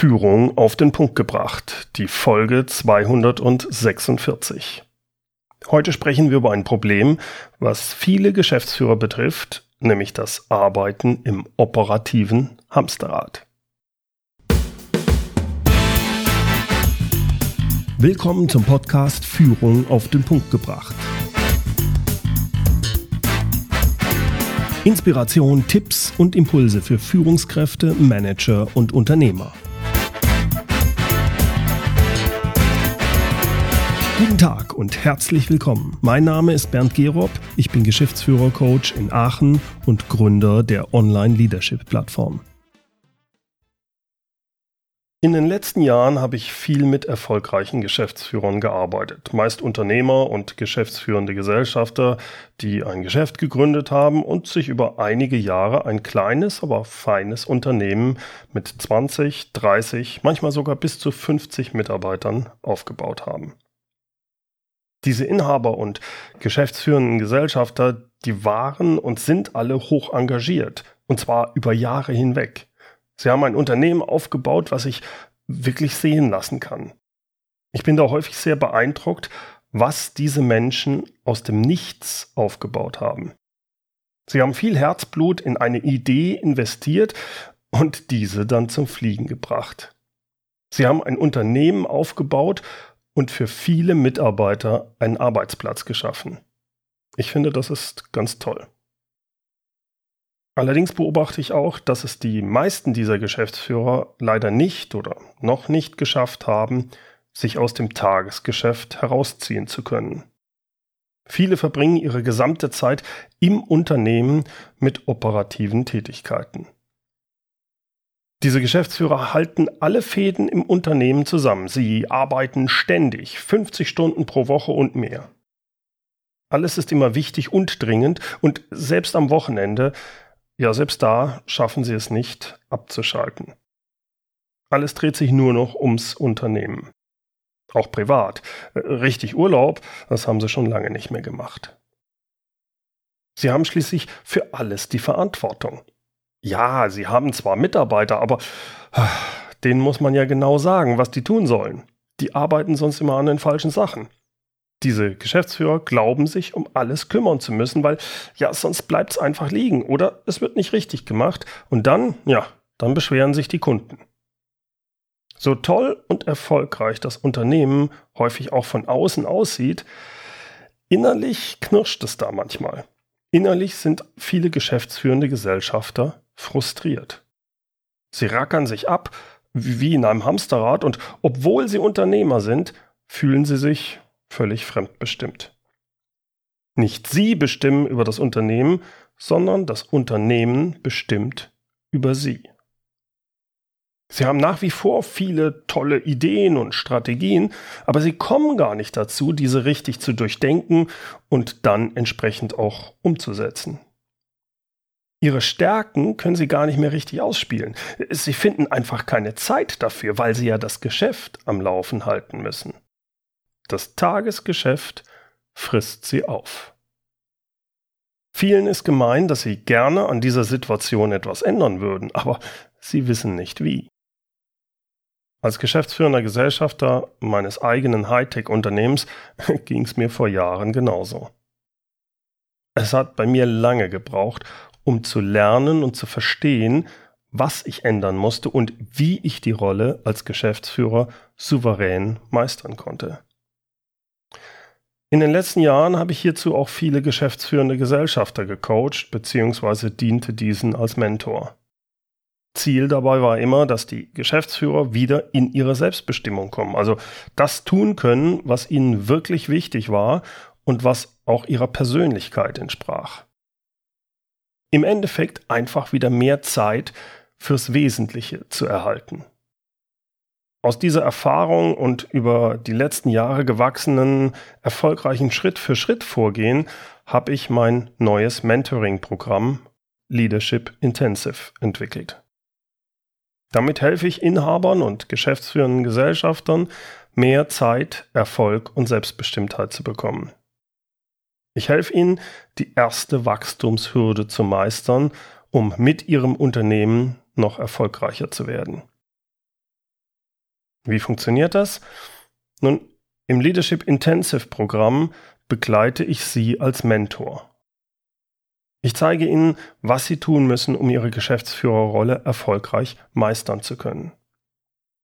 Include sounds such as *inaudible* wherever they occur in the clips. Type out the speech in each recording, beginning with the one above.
Führung auf den Punkt gebracht, die Folge 246. Heute sprechen wir über ein Problem, was viele Geschäftsführer betrifft, nämlich das Arbeiten im operativen Hamsterrad. Willkommen zum Podcast Führung auf den Punkt gebracht. Inspiration, Tipps und Impulse für Führungskräfte, Manager und Unternehmer. Guten Tag und herzlich willkommen. Mein Name ist Bernd Gerob, ich bin Geschäftsführer-Coach in Aachen und Gründer der Online-Leadership-Plattform. In den letzten Jahren habe ich viel mit erfolgreichen Geschäftsführern gearbeitet, meist Unternehmer und geschäftsführende Gesellschafter, die ein Geschäft gegründet haben und sich über einige Jahre ein kleines, aber feines Unternehmen mit 20, 30, manchmal sogar bis zu 50 Mitarbeitern aufgebaut haben. Diese Inhaber und geschäftsführenden Gesellschafter, die waren und sind alle hoch engagiert, und zwar über Jahre hinweg. Sie haben ein Unternehmen aufgebaut, was sich wirklich sehen lassen kann. Ich bin da häufig sehr beeindruckt, was diese Menschen aus dem Nichts aufgebaut haben. Sie haben viel Herzblut in eine Idee investiert und diese dann zum Fliegen gebracht. Sie haben ein Unternehmen aufgebaut und für viele Mitarbeiter einen Arbeitsplatz geschaffen. Ich finde, das ist ganz toll. Allerdings beobachte ich auch, dass es die meisten dieser Geschäftsführer leider nicht oder noch nicht geschafft haben, sich aus dem Tagesgeschäft herausziehen zu können. Viele verbringen ihre gesamte Zeit im Unternehmen mit operativen Tätigkeiten. Diese Geschäftsführer halten alle Fäden im Unternehmen zusammen. Sie arbeiten ständig, 50 Stunden pro Woche und mehr. Alles ist immer wichtig und dringend und selbst am Wochenende, ja selbst da schaffen sie es nicht abzuschalten. Alles dreht sich nur noch ums Unternehmen. Auch privat. Richtig Urlaub, das haben sie schon lange nicht mehr gemacht. Sie haben schließlich für alles die Verantwortung. Ja, sie haben zwar Mitarbeiter, aber denen muss man ja genau sagen, was die tun sollen. Die arbeiten sonst immer an den falschen Sachen. Diese Geschäftsführer glauben sich um alles kümmern zu müssen, weil ja, sonst bleibt es einfach liegen oder es wird nicht richtig gemacht und dann, ja, dann beschweren sich die Kunden. So toll und erfolgreich das Unternehmen häufig auch von außen aussieht, innerlich knirscht es da manchmal. Innerlich sind viele geschäftsführende Gesellschafter frustriert. Sie rackern sich ab wie in einem Hamsterrad und obwohl sie Unternehmer sind, fühlen sie sich völlig fremdbestimmt. Nicht sie bestimmen über das Unternehmen, sondern das Unternehmen bestimmt über sie. Sie haben nach wie vor viele tolle Ideen und Strategien, aber sie kommen gar nicht dazu, diese richtig zu durchdenken und dann entsprechend auch umzusetzen. Ihre Stärken können sie gar nicht mehr richtig ausspielen. Sie finden einfach keine Zeit dafür, weil sie ja das Geschäft am Laufen halten müssen. Das Tagesgeschäft frisst sie auf. Vielen ist gemein, dass sie gerne an dieser Situation etwas ändern würden, aber sie wissen nicht wie. Als geschäftsführender Gesellschafter meines eigenen Hightech-Unternehmens *laughs* ging es mir vor Jahren genauso. Es hat bei mir lange gebraucht, um zu lernen und zu verstehen, was ich ändern musste und wie ich die Rolle als Geschäftsführer souverän meistern konnte. In den letzten Jahren habe ich hierzu auch viele geschäftsführende Gesellschafter gecoacht bzw. diente diesen als Mentor. Ziel dabei war immer, dass die Geschäftsführer wieder in ihre Selbstbestimmung kommen, also das tun können, was ihnen wirklich wichtig war und was auch ihrer Persönlichkeit entsprach im Endeffekt einfach wieder mehr Zeit fürs Wesentliche zu erhalten. Aus dieser Erfahrung und über die letzten Jahre gewachsenen erfolgreichen Schritt für Schritt Vorgehen habe ich mein neues Mentoring-Programm Leadership Intensive entwickelt. Damit helfe ich Inhabern und geschäftsführenden Gesellschaftern, mehr Zeit, Erfolg und Selbstbestimmtheit zu bekommen. Ich helfe Ihnen, die erste Wachstumshürde zu meistern, um mit Ihrem Unternehmen noch erfolgreicher zu werden. Wie funktioniert das? Nun, im Leadership Intensive Programm begleite ich Sie als Mentor. Ich zeige Ihnen, was Sie tun müssen, um Ihre Geschäftsführerrolle erfolgreich meistern zu können.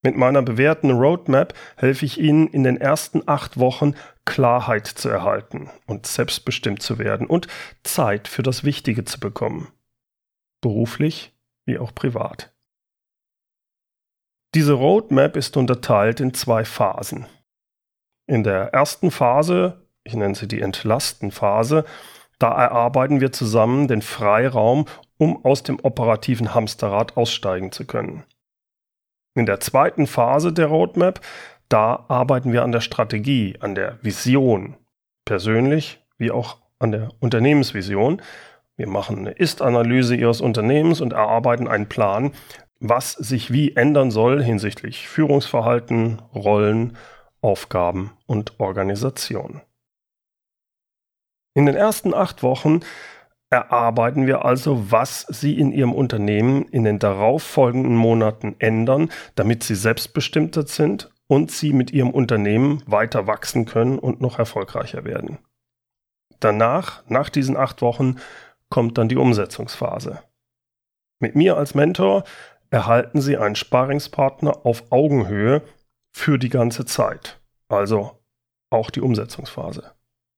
Mit meiner bewährten Roadmap helfe ich Ihnen in den ersten acht Wochen Klarheit zu erhalten und selbstbestimmt zu werden und Zeit für das Wichtige zu bekommen. Beruflich wie auch privat. Diese Roadmap ist unterteilt in zwei Phasen. In der ersten Phase, ich nenne sie die Entlasten-Phase, da erarbeiten wir zusammen den Freiraum, um aus dem operativen Hamsterrad aussteigen zu können. In der zweiten Phase der Roadmap, da arbeiten wir an der Strategie, an der Vision, persönlich wie auch an der Unternehmensvision. Wir machen eine Ist-Analyse Ihres Unternehmens und erarbeiten einen Plan, was sich wie ändern soll hinsichtlich Führungsverhalten, Rollen, Aufgaben und Organisation. In den ersten acht Wochen erarbeiten wir also, was Sie in Ihrem Unternehmen in den darauffolgenden Monaten ändern, damit Sie selbstbestimmter sind und Sie mit Ihrem Unternehmen weiter wachsen können und noch erfolgreicher werden. Danach, nach diesen acht Wochen, kommt dann die Umsetzungsphase. Mit mir als Mentor erhalten Sie einen Sparingspartner auf Augenhöhe für die ganze Zeit, also auch die Umsetzungsphase.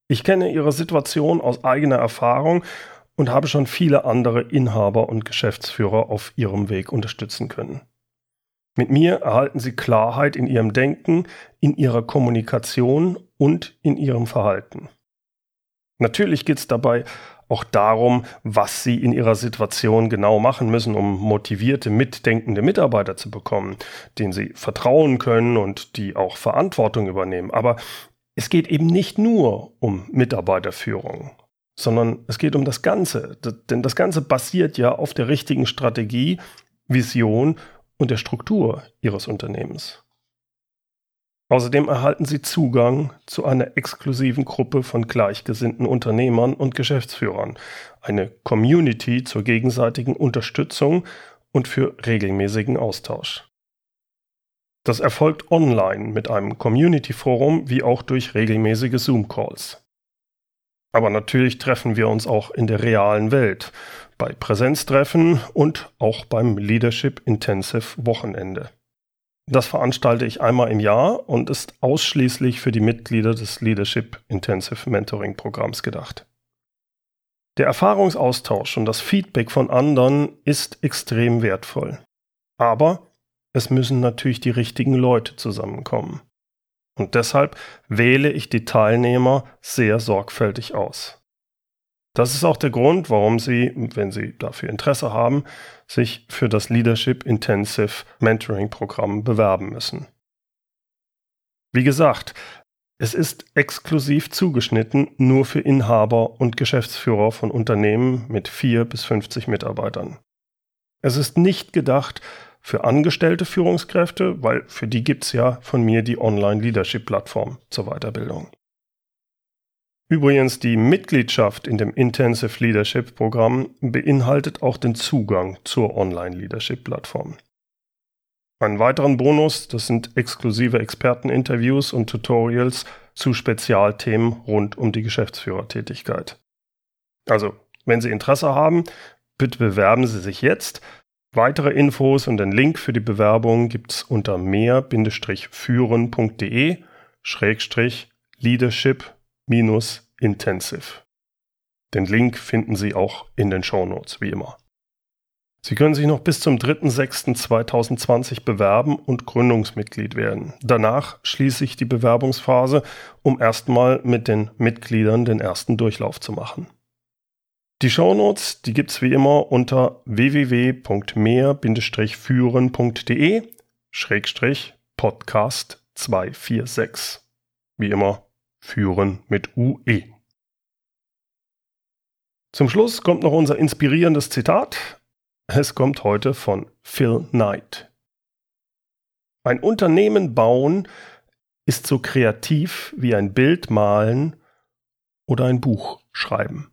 Ich kenne Ihre Situation aus eigener Erfahrung und habe schon viele andere Inhaber und Geschäftsführer auf ihrem Weg unterstützen können. Mit mir erhalten Sie Klarheit in Ihrem Denken, in Ihrer Kommunikation und in Ihrem Verhalten. Natürlich geht es dabei auch darum, was Sie in Ihrer Situation genau machen müssen, um motivierte, mitdenkende Mitarbeiter zu bekommen, denen Sie vertrauen können und die auch Verantwortung übernehmen. Aber es geht eben nicht nur um Mitarbeiterführung, sondern es geht um das Ganze. Denn das Ganze basiert ja auf der richtigen Strategie, Vision und der Struktur Ihres Unternehmens. Außerdem erhalten Sie Zugang zu einer exklusiven Gruppe von gleichgesinnten Unternehmern und Geschäftsführern, eine Community zur gegenseitigen Unterstützung und für regelmäßigen Austausch. Das erfolgt online mit einem Community-Forum wie auch durch regelmäßige Zoom-Calls. Aber natürlich treffen wir uns auch in der realen Welt, bei Präsenztreffen und auch beim Leadership Intensive Wochenende. Das veranstalte ich einmal im Jahr und ist ausschließlich für die Mitglieder des Leadership Intensive Mentoring Programms gedacht. Der Erfahrungsaustausch und das Feedback von anderen ist extrem wertvoll. Aber es müssen natürlich die richtigen Leute zusammenkommen. Und deshalb wähle ich die Teilnehmer sehr sorgfältig aus. Das ist auch der Grund, warum Sie, wenn Sie dafür Interesse haben, sich für das Leadership Intensive Mentoring Programm bewerben müssen. Wie gesagt, es ist exklusiv zugeschnitten nur für Inhaber und Geschäftsführer von Unternehmen mit 4 bis 50 Mitarbeitern. Es ist nicht gedacht für angestellte Führungskräfte, weil für die gibt es ja von mir die Online-Leadership-Plattform zur Weiterbildung. Übrigens, die Mitgliedschaft in dem Intensive Leadership Programm beinhaltet auch den Zugang zur Online-Leadership-Plattform. Einen weiteren Bonus, das sind exklusive Experteninterviews und Tutorials zu Spezialthemen rund um die Geschäftsführertätigkeit. Also, wenn Sie Interesse haben, bitte bewerben Sie sich jetzt. Weitere Infos und den Link für die Bewerbung gibt's unter mehr-führen.de Schrägstrich Leadership-Intensive. Den Link finden Sie auch in den Shownotes, wie immer. Sie können sich noch bis zum 3.6.2020 bewerben und Gründungsmitglied werden. Danach schließe ich die Bewerbungsphase, um erstmal mit den Mitgliedern den ersten Durchlauf zu machen. Die Shownotes, die gibt's wie immer unter www.mehr-führen.de Schrägstrich Podcast 246. Wie immer führen mit UE. Zum Schluss kommt noch unser inspirierendes Zitat. Es kommt heute von Phil Knight. Ein Unternehmen bauen ist so kreativ wie ein Bild malen oder ein Buch schreiben.